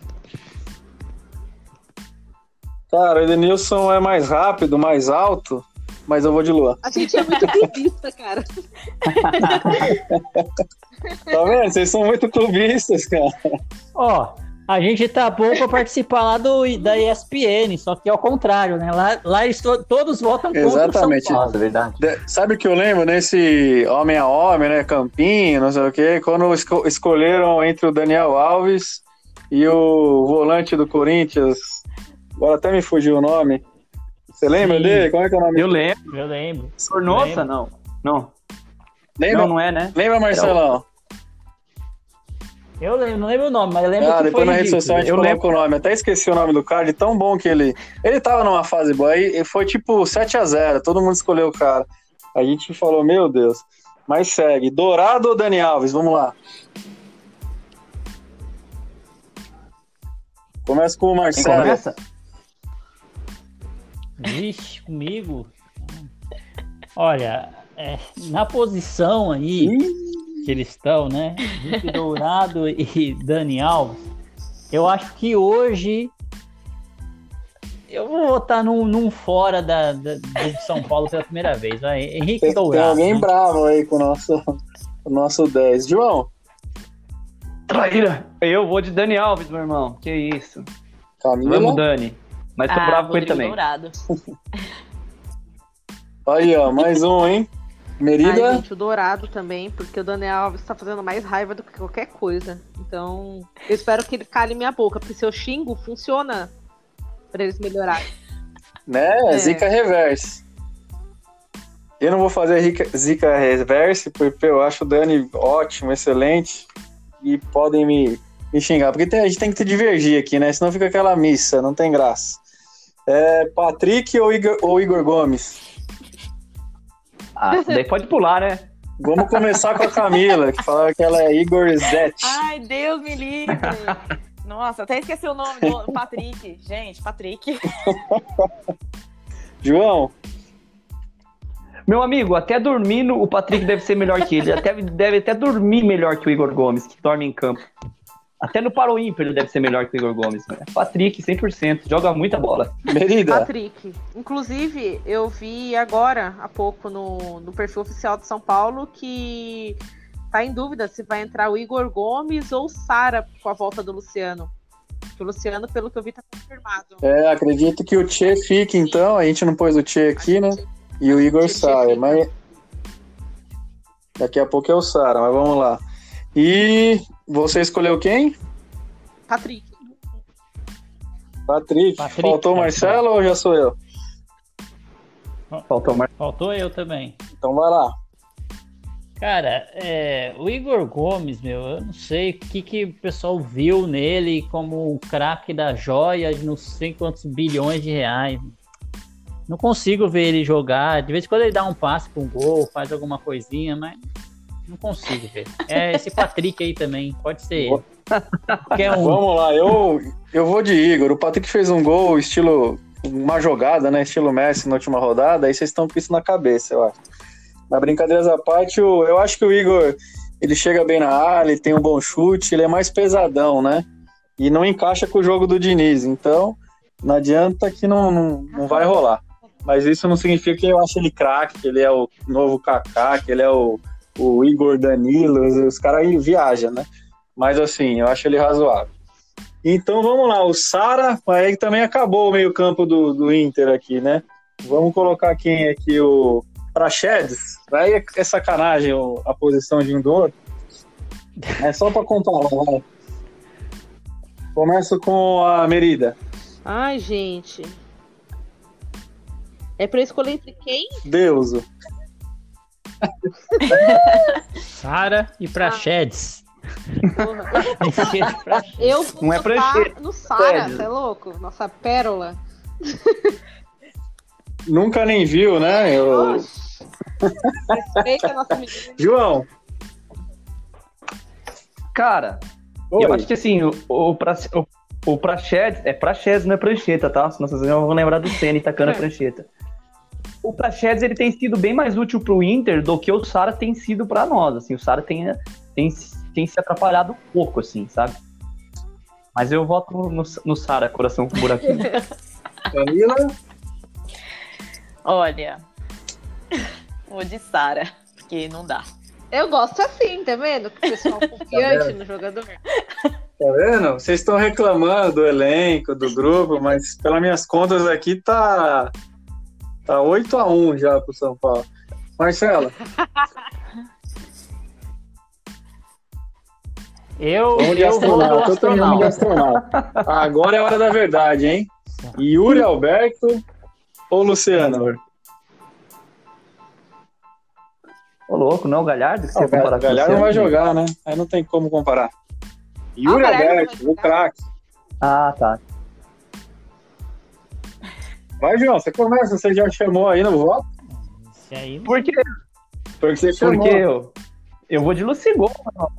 Cara, o Edenilson é mais rápido, mais alto, mas eu vou de Luan. A gente é muito clubista, cara. Tá vendo? Vocês são muito clubistas, cara. Ó, a gente tá bom pra participar lá do, da ESPN, só que é ao contrário, né? Lá, lá eles to- todos votam contra Exatamente. o São Paulo. É verdade. De- Sabe o que eu lembro nesse homem a homem, né? Campinho, não sei o quê, quando esco- escolheram entre o Daniel Alves e o volante do Corinthians. Agora até me fugiu o nome. Você lembra Sim. dele? Como é que é o nome? Eu lembro. Eu lembro. Sornosa, não. Não. Lembra, Não, não é, né? lembra Marcelão? Eu lembro, não lembro o nome, mas eu lembro Ah, que depois foi na rede social a gente Eu coloca o nome. Até esqueci o nome do cara, de tão bom que ele. Ele tava numa fase boa. Aí foi tipo 7x0. Todo mundo escolheu o cara. A gente falou, meu Deus. Mas segue. Dourado ou Dani Alves? Vamos lá. Começa com o Quem Marcelo. começa? Vixe, comigo. Olha, é, na posição aí que eles estão, né? Henrique Dourado e Dani Alves, eu acho que hoje eu vou votar num, num fora da, da- do São Paulo pela primeira vez. Vai. Henrique Tem, tem Dourado. alguém né? bravo aí com o nosso, o nosso 10. João, Traíra. Eu vou de Dani Alves, meu irmão. Que isso. Camila. Vamos, Dani. Mas tô ah, bravo com ele também. Dourado. Aí, ó, mais um, hein? Ai, Merida. gente, o Dourado também, porque o Daniel Alves tá fazendo mais raiva do que qualquer coisa. Então, eu espero que ele cale minha boca, porque se eu xingo, funciona pra eles melhorarem. né? É. Zica reverse. Eu não vou fazer zica reverse, porque eu acho o Dani ótimo, excelente. E podem me me xingar, porque tem- a gente tem que divergir aqui, né? Senão fica aquela missa, não tem graça. É Patrick ou Igor, ou Igor Gomes? Ah, daí pode pular, né? Vamos começar com a Camila, que fala que ela é Igor Zete. Ai, Deus me livre. Nossa, até esqueci o nome do Patrick. Gente, Patrick. João, Meu amigo, até dormindo, o Patrick deve ser melhor que ele. Até, deve até dormir melhor que o Igor Gomes, que dorme em campo. Até no Paro Ímpar ele deve ser melhor que o Igor Gomes. Né? Patrick, 100%, joga muita bola. Merida. Patrick. Inclusive, eu vi agora, há pouco, no, no perfil oficial de São Paulo, que tá em dúvida se vai entrar o Igor Gomes ou o Sara com a volta do Luciano. O Luciano, pelo que eu vi, tá confirmado. É, acredito que o Tchê fique, então. A gente não pôs o Tchê aqui, né? E o Igor Tchê sai, mas daqui a pouco é o Sara, mas vamos lá. E você escolheu quem? Patrick. Patrick. Patrick, Faltou o? Marcelo ou já sou eu? Faltou mais. Faltou eu também. Então vai lá. Cara, é, o Igor Gomes, meu, eu não sei o que, que o pessoal viu nele como um craque da joia de não sei quantos bilhões de reais. Não consigo ver ele jogar. De vez em quando ele dá um passe para um gol, faz alguma coisinha, mas não consigo ver. É esse Patrick aí também, pode ser ele. Qualquer um. Vamos lá, eu, eu vou de Igor. O Patrick fez um gol estilo uma jogada, né? Estilo Messi na última rodada, aí vocês estão com isso na cabeça, eu acho. Mas brincadeiras à parte, o- eu acho que o Igor ele chega bem na área, ele tem um bom chute, ele é mais pesadão, né? E não encaixa com o jogo do Diniz, então não adianta que não, não, não vai rolar. Mas isso não significa que eu acho ele craque, que ele é o novo Kaká, que ele é o, o Igor Danilo, os, os caras viajam, né? Mas assim, eu acho ele razoável. Então vamos lá, o Sara, aí também acabou o meio-campo do, do Inter aqui, né? Vamos colocar quem aqui? O Praxedes. Aí é- é sacanagem a posição de um do outro. É só pra comparar, vai. Começo com a Merida. Ai, gente. É pra eu escolher entre quem? Deuso. Sara e Praxedes. Porra. Eu vou Não é prancheta, no Sara, você é louco? Nossa pérola. Nunca nem viu, né? Eu-. Respeita a nossa menina. João. Cara, Oi. eu acho que assim, o, o, pra, o, o Praxedes, é Praxedes, não é prancheta, tá? Senão vocês vão lembrar do Senna tacando a prancheta. O Praxedes, ele tem sido bem mais útil pro Inter do que o Sara tem sido pra nós, assim, o Sara tem, tem, tem se atrapalhado um pouco, assim, sabe? Mas eu voto no, no Sara, coração com buraquinho. Camila. Olha, vou de Sara, porque não dá. Eu gosto assim, tá vendo? Que o pessoal confiante no jogador. Tá vendo? Vocês estão reclamando do elenco, do grupo, mas pelas minhas contas aqui tá tá 8 a 1 já pro São Paulo. Marcelo, Eu, vamos de eu astronauta. Eu vou de astronauta. astronauta. Agora é a hora da verdade, hein? Yuri Alberto ou Luciano? Ô, louco, não é o Galhardo que você Ah, comparar o Galhardo com não vai jogar, né? Aí não tem como comparar. Yuri Galhardo não vai Alberto, o craque. Ah, tá. Vai, João, você começa, você já chamou aí no voto? Esse aí, Por quê? Porque você chamou. Porque eu, eu vou de Lucigol, mano.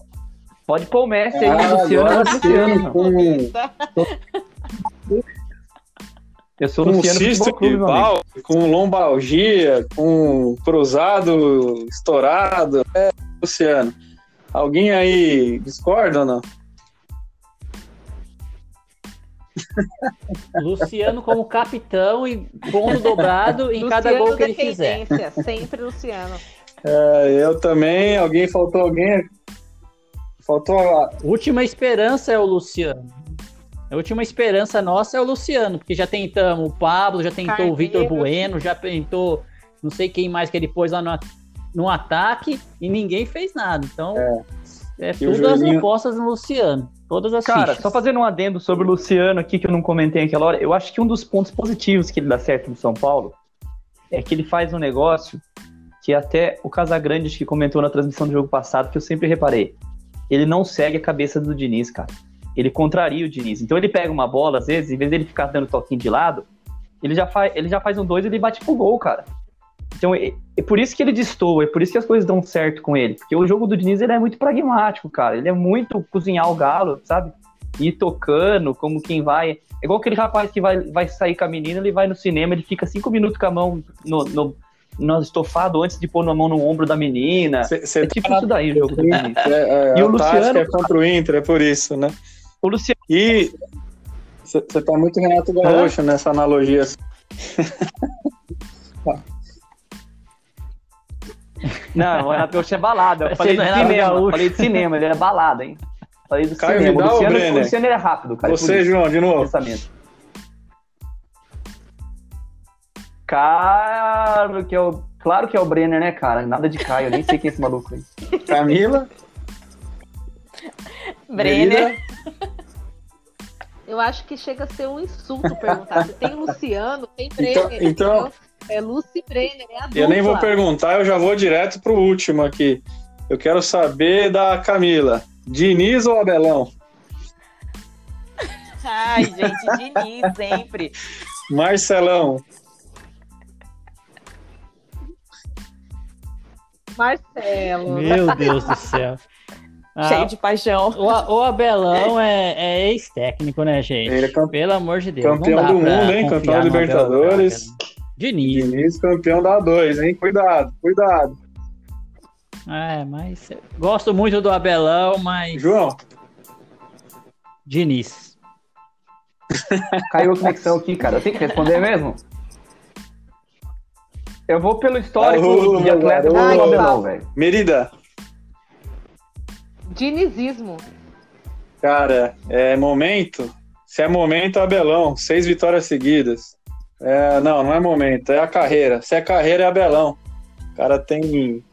Pode pôr o Messi aí, Ah, Luciano é agora Luciano. sim, mano. com, Eu sou com Luciano cisto com lombalgia, com cruzado estourado. É, Luciano. Alguém aí discorda ou não? Luciano como capitão e ponto dobrado em cada Luciano gol que ele fizer. dependência, sempre Luciano. É, eu também. Alguém faltou alguém? Faltou a. Última esperança é o Luciano. A última esperança nossa é o Luciano, porque já tentamos o Pablo, já tentou o Carneiro. Vitor Bueno, já tentou não sei quem mais que ele pôs lá no, no ataque e ninguém fez nada. Então, é, o tudo as apostas no Luciano. Todas as Cara, fichas. só fazendo um adendo sobre o Luciano aqui que eu não comentei naquela hora, eu acho que um dos pontos positivos que ele dá certo no São Paulo é que ele faz um negócio que até o Casagrande que comentou na transmissão do jogo passado, que eu sempre reparei. Ele não segue a cabeça do Diniz, cara. ele contraria o Diniz. Então ele pega uma bola, às vezes, em vez dele ficar dando toquinho de lado, ele já faz, ele já faz um dois e ele bate pro gol, cara. Então é, é, por isso que ele destoa, é por isso que as coisas dão certo com ele. Porque o jogo do Diniz ele é muito pragmático, cara. Ele é muito cozinhar o galo, sabe? Ir tocando, como quem vai. É igual aquele rapaz que vai, vai sair com a menina, ele vai no cinema, ele fica cinco minutos com a mão no, no, no estofado antes de pôr a mão no ombro da menina. Cê, cê é tipo tá isso daí o jogo do Diniz. É, é, e o Luciano é contra o Inter, é por isso, né? O Luciano. E você tá muito Renato Gaúcho nessa analogia. Não, o Renato Gaúcho é balada. Eu falei de cinema, falei de cinema, ele é balada, hein? Falei do Caio cinema. Vidal, o Luciano, Brenner? o Luciano é rápido, cara. Você, João, de novo. Pensamento. Claro que é o, claro que é o Brenner, né, cara? Nada de Caio, eu nem sei quem é esse maluco aí. Camila? Brenner. Eu acho que chega a ser um insulto perguntar. Se tem Luciano, tem Brenner. Então, então é Lucy Brenner, é a Eu nem vou perguntar, eu já vou direto pro último aqui. Eu quero saber da Camila. Diniz ou Abelão? Ai, gente, Diniz sempre. Marcelão. Marcelo. Meu Deus do céu. Ah, Cheio de paixão. O, o Abelão é, é ex-técnico, né, gente? Ele é campe... Pelo amor de Deus. Campeão do mundo, hein? Campeão da Libertadores. Diniz. Diniz, campeão da A2, hein? Cuidado, cuidado. É, mas gosto muito do Abelão, mas. João. Diniz. Caiu a conexão aqui, cara. Eu tenho que responder mesmo? Eu vou pelo histórico Alô, de atleta do Abelão, velho. Merida. Dinizismo. Cara, é momento. Se é momento, Abelão. Seis vitórias seguidas. É, não, não é momento. É a carreira. Se é carreira, é Abelão. O cara tem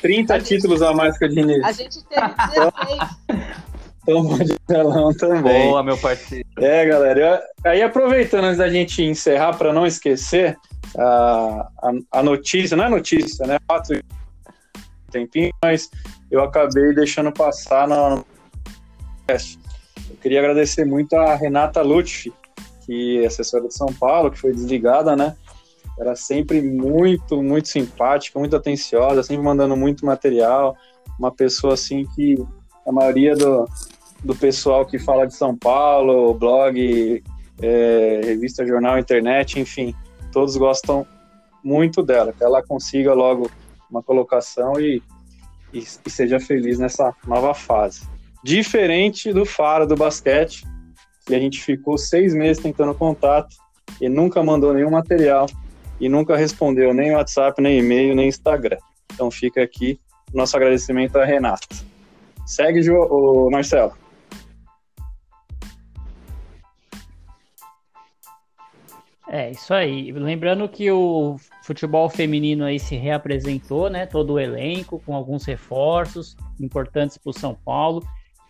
30 títulos a mais que o Diniz. A gente teve 16. Toma de Abelão também. Boa, meu parceiro. É, galera. Eu, aí, aproveitando antes da gente encerrar, para não esquecer, a, a, a, notícia, não é notícia, né? Fato tempinho, mas eu acabei deixando passar no podcast. Eu queria agradecer muito a Renata Lutfi, que é assessora de São Paulo, que foi desligada, né? Era sempre muito, muito simpática, muito atenciosa, sempre mandando muito material. Uma pessoa assim que a maioria do, do pessoal que fala de São Paulo, blog, é, revista, jornal, internet, enfim, todos gostam muito dela. Que ela consiga logo uma colocação e, e, e seja feliz nessa nova fase. Diferente do Faro do basquete, que a gente ficou seis meses tentando contato e nunca mandou nenhum material e nunca respondeu nem WhatsApp, nem e-mail, nem Instagram. Então fica aqui nosso agradecimento a Renata. Segue, jo, Marcelo. É, isso aí. Lembrando que o futebol feminino aí se reapresentou, né? Todo o elenco, com alguns reforços importantes para o São Paulo.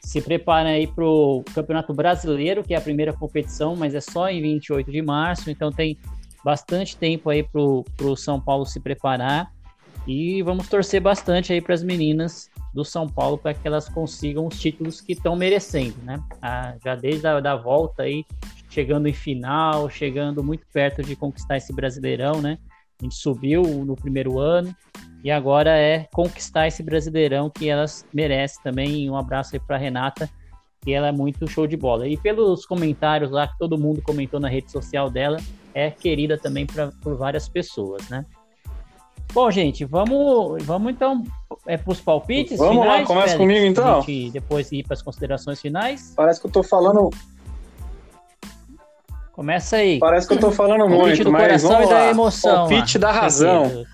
Se prepara aí para o Campeonato Brasileiro, que é a primeira competição, mas é só em 28 de março, então tem bastante tempo aí para o São Paulo se preparar. E vamos torcer bastante aí para as meninas do São Paulo para que elas consigam os títulos que estão merecendo, né? Ah, já desde a da volta aí chegando em final, chegando muito perto de conquistar esse Brasileirão, né? A gente subiu no primeiro ano e agora é conquistar esse Brasileirão que elas merecem também. Um abraço aí para Renata, que ela é muito show de bola. E pelos comentários lá que todo mundo comentou na rede social dela, é querida também pra, por várias pessoas, né? Bom, gente, vamos, vamos então é, para os palpites. Vamos finais, lá, começa Félix, comigo então. depois ir para as considerações finais. Parece que eu tô falando Começa aí. Parece que eu tô falando muito, mas vamos e da lá. emoção. Palpite lá. da razão.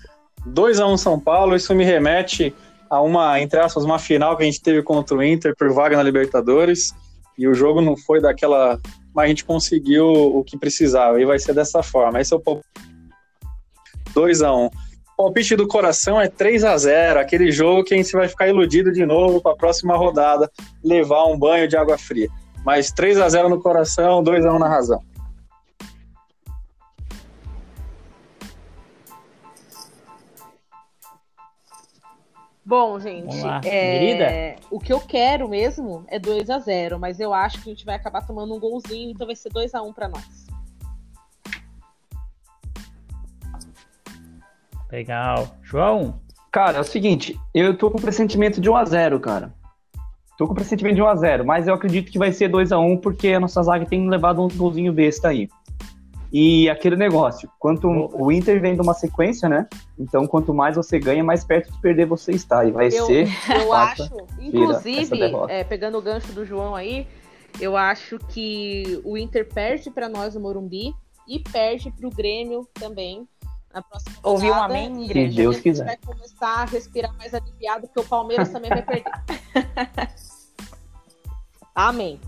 Querido. 2x1 São Paulo, isso me remete a uma, entre aspas, uma final que a gente teve contra o Inter por vaga na Libertadores. E o jogo não foi daquela. Mas a gente conseguiu o que precisava. E vai ser dessa forma. Esse é o palpite. 2x1. Palpite do coração é 3 a 0 aquele jogo que a gente vai ficar iludido de novo para a próxima rodada, levar um banho de água fria. Mas 3 a 0 no coração, 2 a 1 na razão. Bom, gente, é, o que eu quero mesmo é 2 a 0 mas eu acho que a gente vai acabar tomando um golzinho, então vai ser 2 a 1 para nós. Legal. João, Cara, é o seguinte, eu tô com pressentimento de 1x0, cara. Tô com pressentimento de 1x0, mas eu acredito que vai ser 2x1 porque a nossa zaga tem levado um golzinho besta aí. E aquele negócio, quanto o Inter vem de uma sequência, né? Então, quanto mais você ganha, mais perto de perder você está. E vai Eu, ser. eu acho, inclusive, é, pegando o gancho do João aí, eu acho que o Inter perde para nós no Morumbi e perde para o Grêmio também. Na próxima Ouviu um amém, igreja? Deus a gente quiser. vai começar a respirar mais aliviado, porque o Palmeiras também vai perder. amém.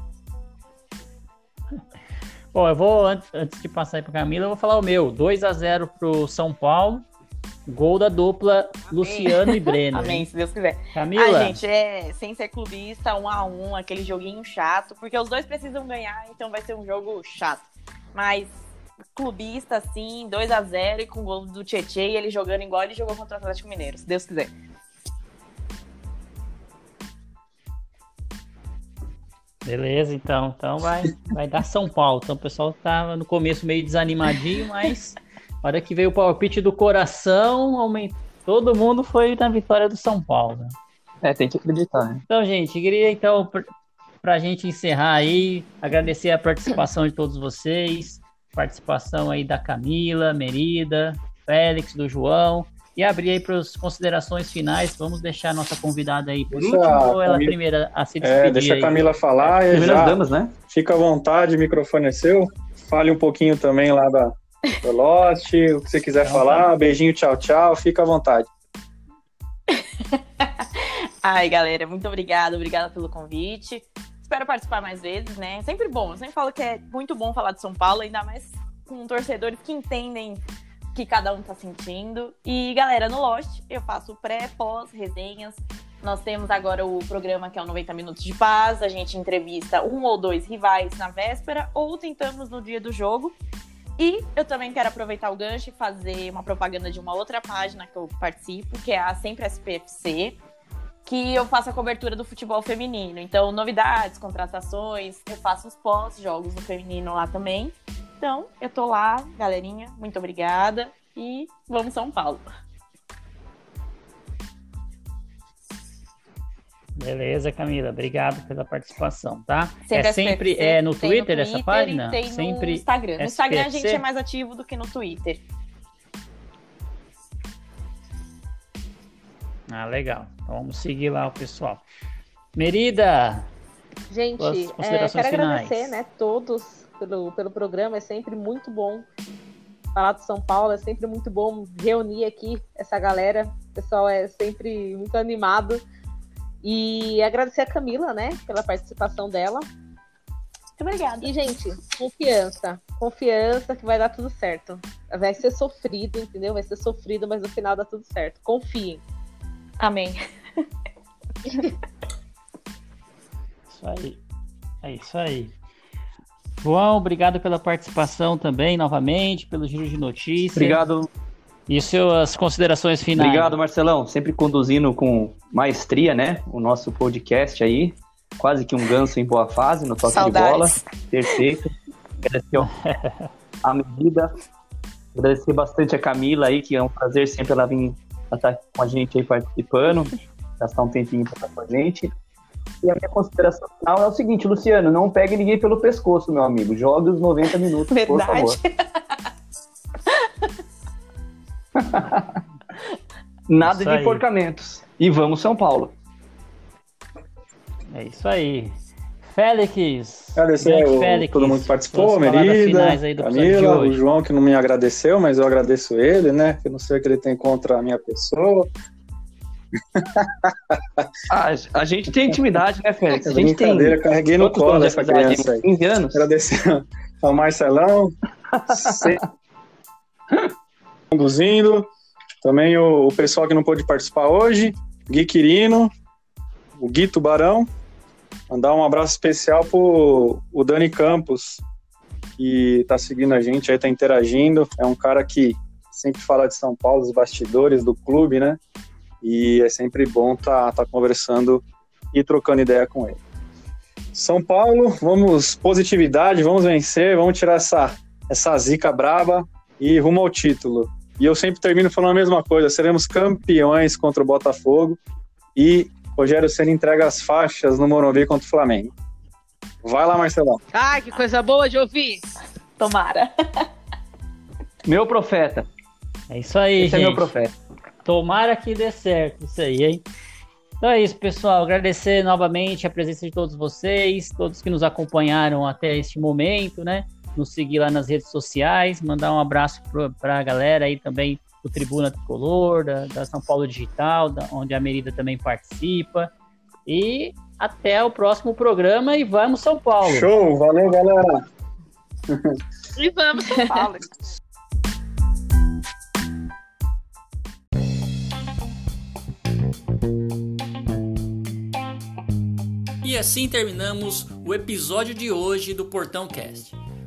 Bom, eu vou, an- antes de passar aí pra Camila, eu vou falar o meu. 2 a 0 pro São Paulo. Gol da dupla Luciano e Brenner. Amém, se Deus quiser. Camila, Ah, gente, é sem ser clubista, um a um, aquele joguinho chato, porque os dois precisam ganhar, então vai ser um jogo chato. Mas clubista, sim, 2 a 0 e com gol do Tietchan e ele jogando igual ele jogou contra o Atlético Mineiro, se Deus quiser. beleza, então. Então vai, vai dar São Paulo. Então o pessoal tava no começo meio desanimadinho, mas na hora que veio o palpite do coração, aumentou. Todo mundo foi na vitória do São Paulo. É, tem que acreditar, né? Então, gente, queria então, pr- pra gente encerrar aí, agradecer a participação de todos vocês, participação aí da Camila, Merida, Félix, do João, e abrir aí para as considerações finais. Vamos deixar a nossa convidada aí por Deixa último, a ou ela Camila- primeira a se despedir É, deixa a aí? Camila falar e Primeiras já damas, né? fica à vontade, o microfone é seu. Fale um pouquinho também lá da, Lost, o que você quiser Então, falar. Beijinho, tchau, tchau. Fica à vontade. Ai, galera, muito obrigada, obrigada pelo convite. Espero participar mais vezes, né? Sempre bom, eu sempre falo que é muito bom falar de São Paulo, ainda mais com torcedores que entendem o que cada um tá sentindo. E, galera, no Lost eu faço pré, pós, resenhas. Nós temos agora o programa que é o 90 Minutos de Paz. A gente entrevista um ou dois rivais na véspera, ou tentamos no dia do jogo. E eu também quero aproveitar o gancho e fazer uma propaganda de uma outra página que eu participo, que é a Sempre SPFC, que eu faço a cobertura do futebol feminino. Então, novidades, contratações, eu faço os pós-jogos no feminino lá também. Então, eu tô lá, galerinha, muito obrigada e vamos São Paulo. Beleza, Camila, obrigado pela participação, tá? Sempre é sempre SPFC, é no tem Twitter essa Twitter página? E tem sempre no Instagram. No Instagram a gente SPFC? é mais ativo do que no Twitter. Ah, legal. Então vamos seguir lá o pessoal. Merida, Gente, é, quero finais. agradecer, né, todos pelo, pelo programa. É sempre muito bom falar de São Paulo, é sempre muito bom reunir aqui essa galera. O pessoal é sempre muito animado. E agradecer a Camila, né, pela participação dela. Muito obrigada. E, gente, confiança. Confiança que vai dar tudo certo. Vai ser sofrido, entendeu? Vai ser sofrido, mas no final dá tudo certo. Confiem. Amém. isso aí. É isso aí. João, obrigado pela participação também, novamente, pelo giro de notícias. Obrigado, E suas considerações finais. obrigado, Marcelão. Sempre conduzindo com maestria, né? O nosso podcast aí. Quase que um ganso em boa fase no toque de bola. Saudades. Perfeito. Agradecer a medida. Agradecer bastante a Camila aí, que é um prazer sempre ela vir estar com a gente aí participando, gastar um tempinho para estar com a gente. E a minha consideração final é o seguinte, Luciano, não pegue ninguém pelo pescoço, meu amigo. Jogue os 90 minutos, por favor. Nada Isso de aí. enforcamentos. E vamos São Paulo. É isso aí. Félix. Agradecer grande ao- Félix, todo mundo que participou, Merida, Camila, o. João que não me agradeceu, mas eu agradeço ele, né? Eu não sei o que ele tem contra a minha pessoa. Ah, a gente tem intimidade, né, Félix? É A gente tem carreguei no colo essa criança aí. 15 anos? Agradecer ao Marcelão, sempre conduzindo. Também o, o pessoal que não pôde participar hoje, Gui Quirino, o Gui Tubarão. Mandar um abraço especial pro o Dani Campos, que tá seguindo a gente aí, tá interagindo. É um cara que sempre fala de São Paulo, dos bastidores do clube, né? e é sempre bom tá, tá conversando e trocando ideia com ele. São Paulo, vamos positividade, vamos vencer, vamos tirar essa, essa zica braba e rumo ao título. E eu sempre termino falando a mesma coisa: seremos campeões contra o Botafogo e Rogério Senna entrega as faixas no Morumbi contra o Flamengo. Vai lá, Marcelão. Ai, que coisa boa de ouvir. Tomara. Meu profeta. É isso aí, Esse gente. é meu profeta. Tomara que dê certo isso aí, hein? Então é isso, pessoal. Agradecer novamente a presença de todos vocês, todos que nos acompanharam até este momento, né? Nos seguir lá nas redes sociais, mandar um abraço para a galera aí também do Tribuna Tricolor, da, da São Paulo Digital, da, onde a Merida também participa. E até o próximo programa e vamos São Paulo. Show, valeu, galera. E vamos, São Paulo. E assim terminamos o episódio de hoje do Portão Cast.